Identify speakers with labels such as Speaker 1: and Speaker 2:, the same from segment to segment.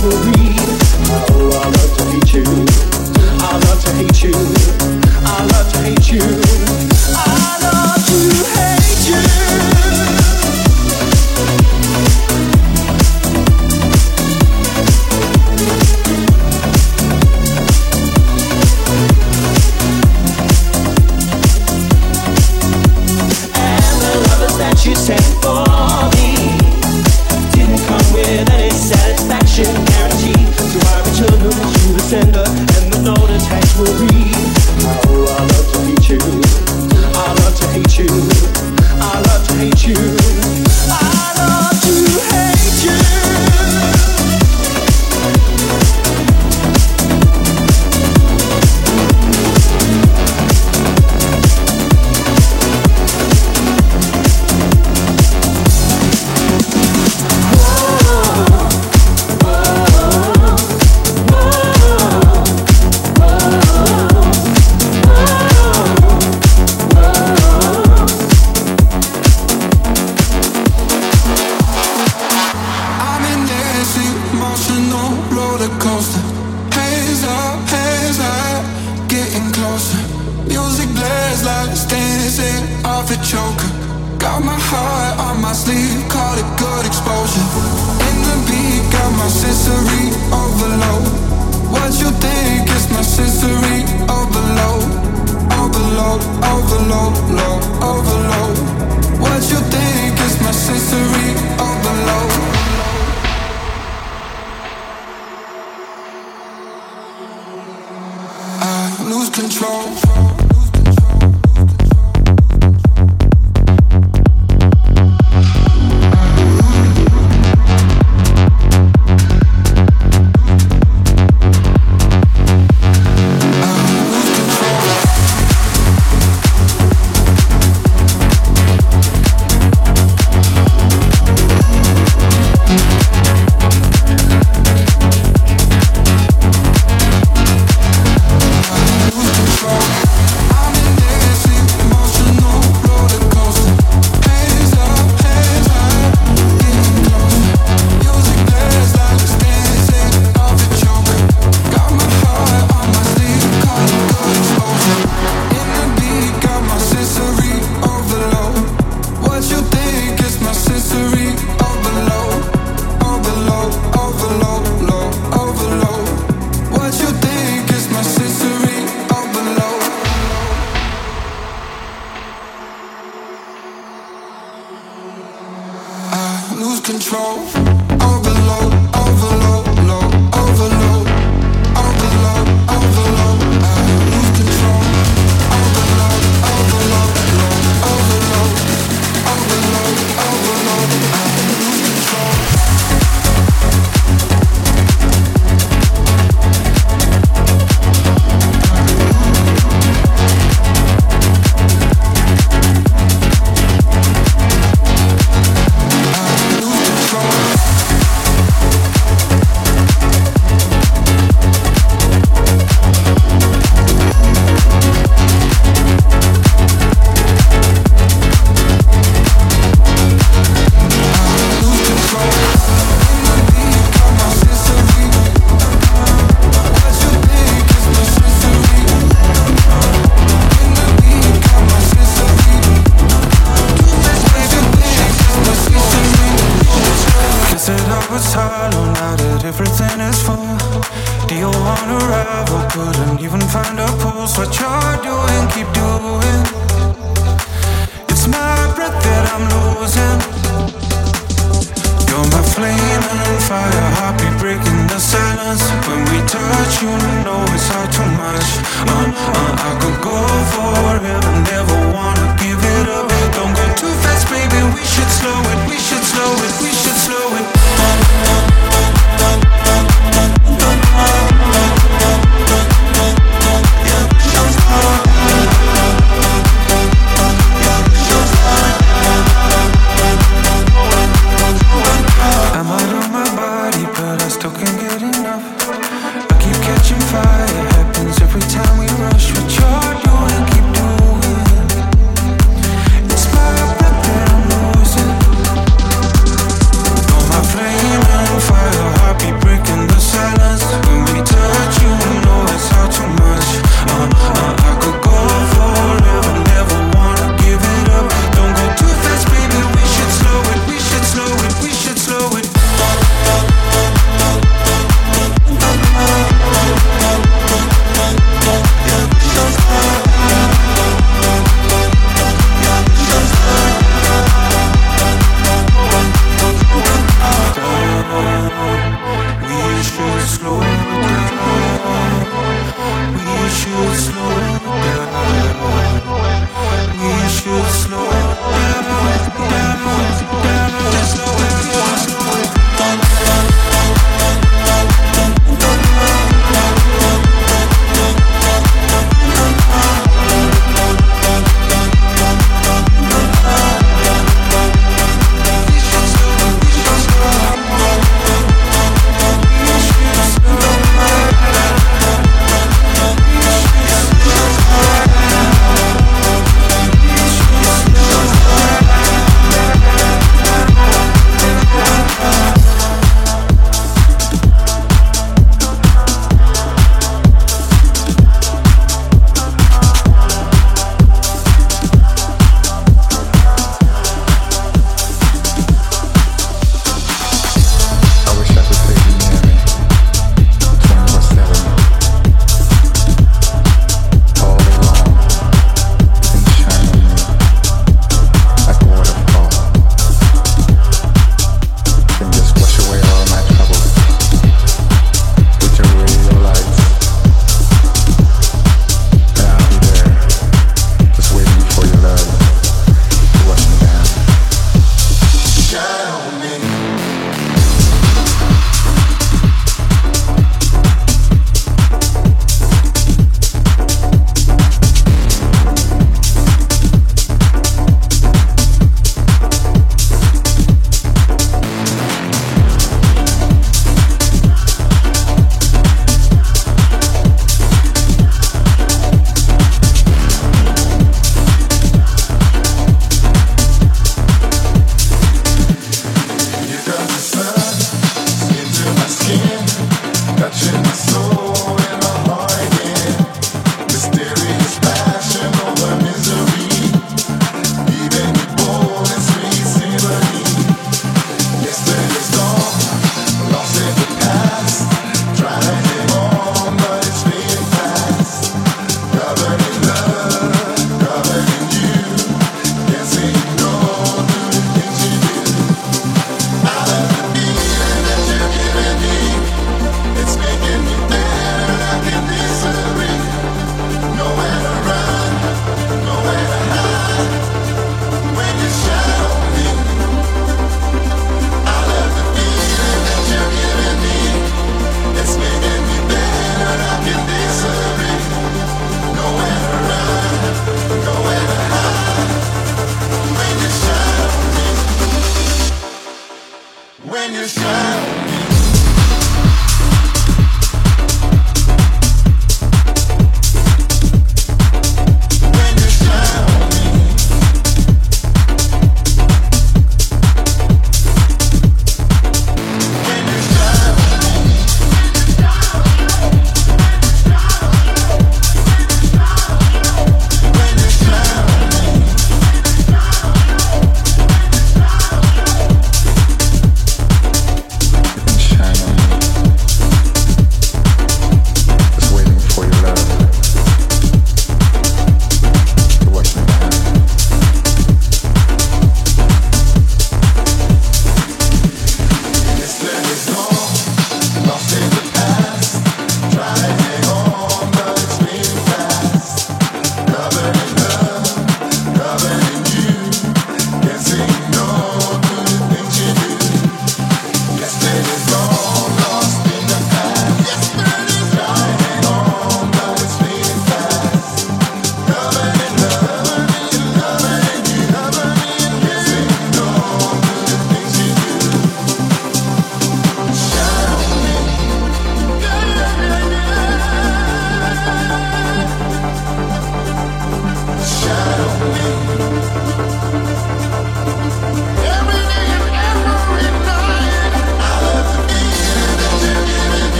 Speaker 1: control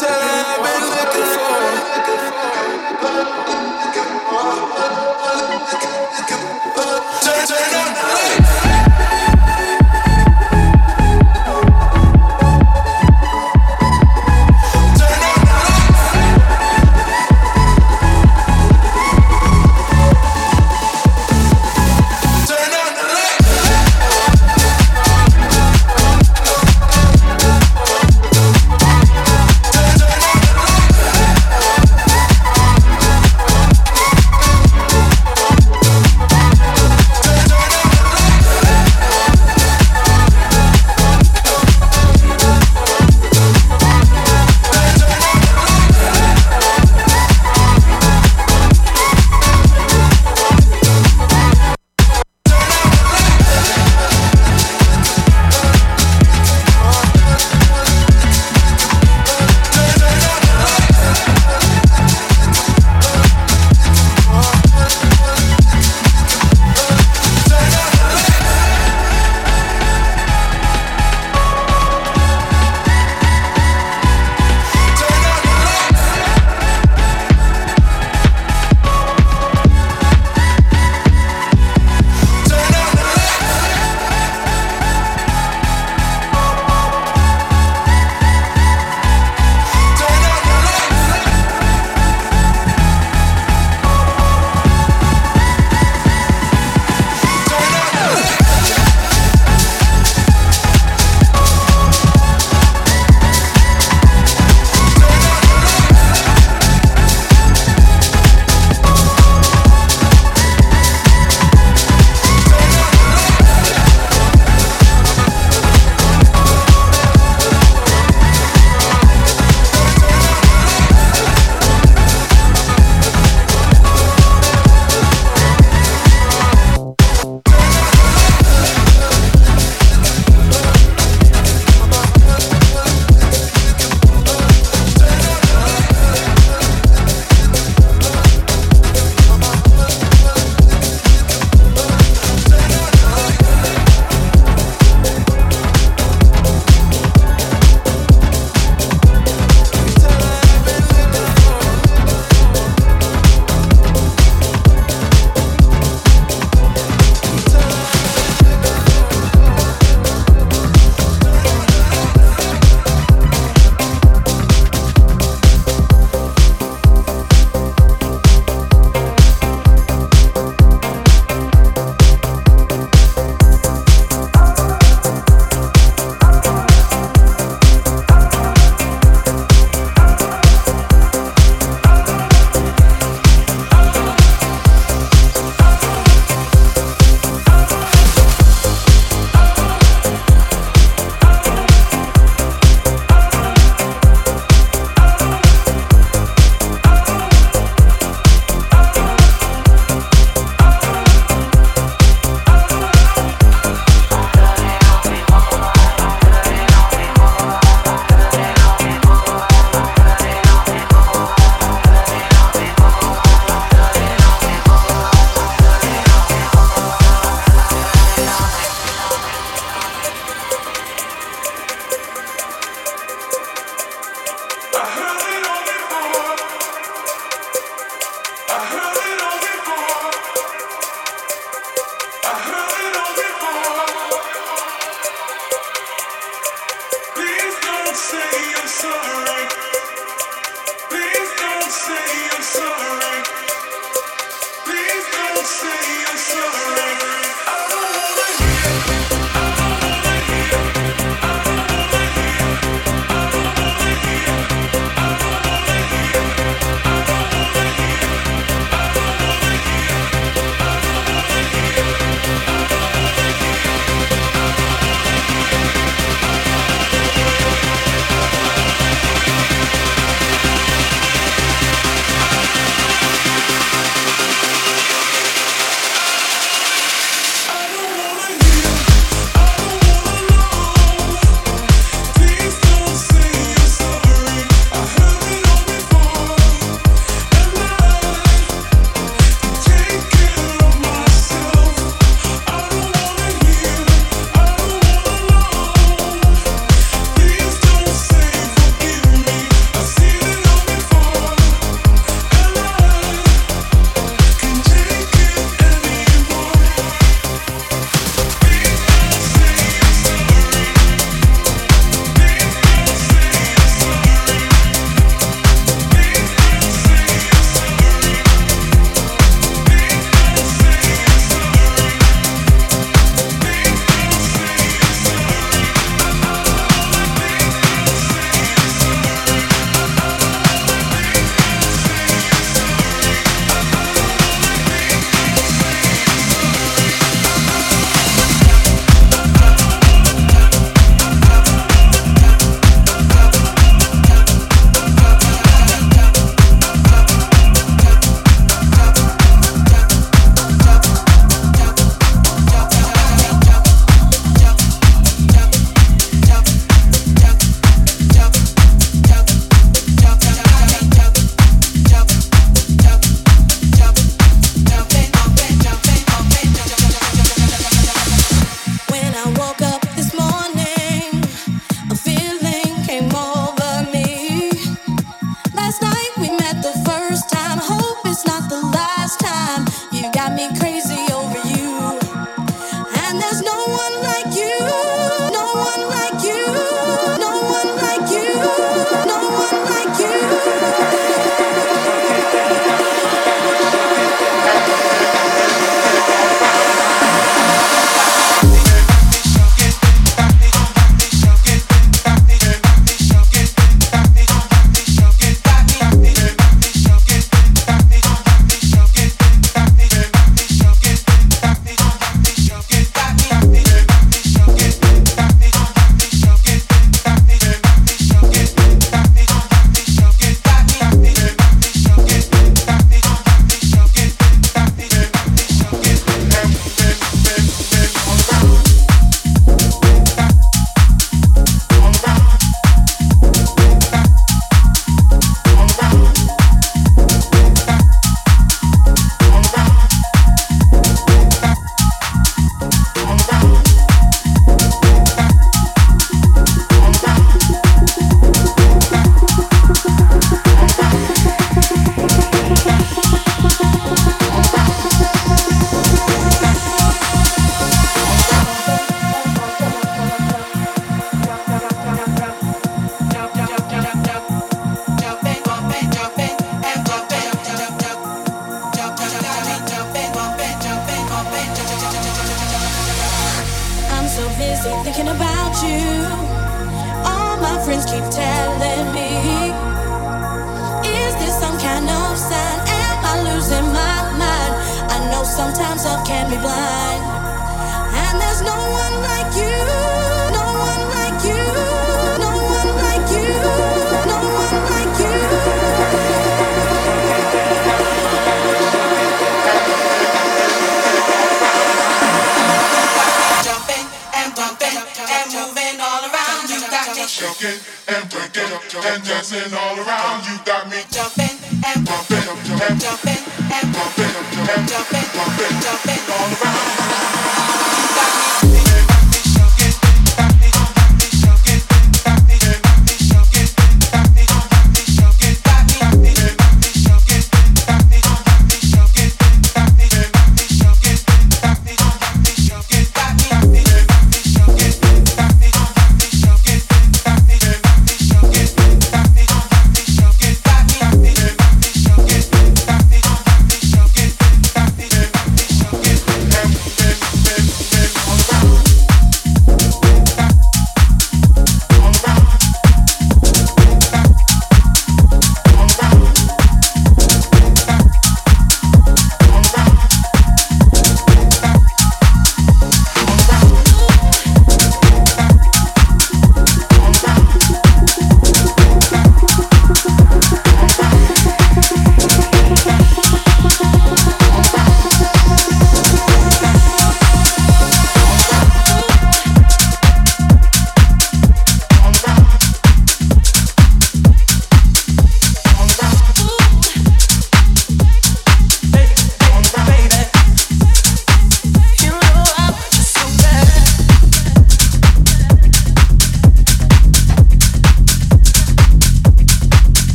Speaker 2: 못해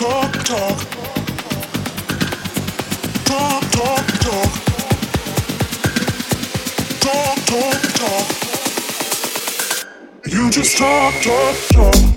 Speaker 3: Talk, talk, talk. Talk, talk, talk. You just talk, talk, talk.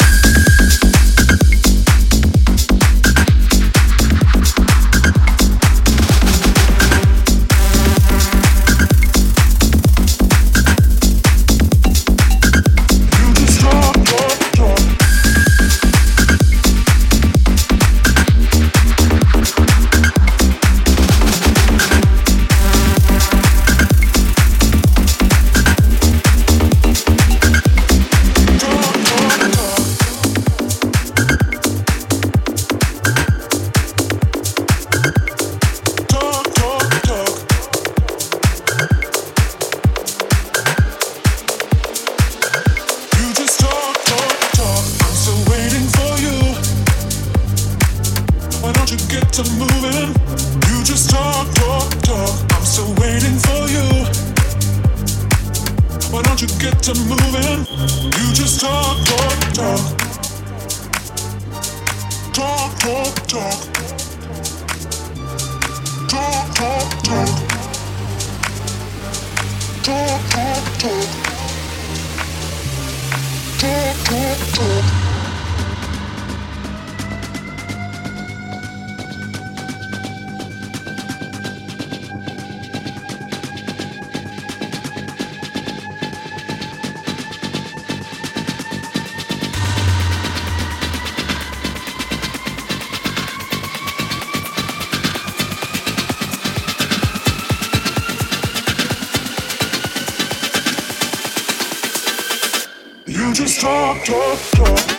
Speaker 3: Talk, talk, talk.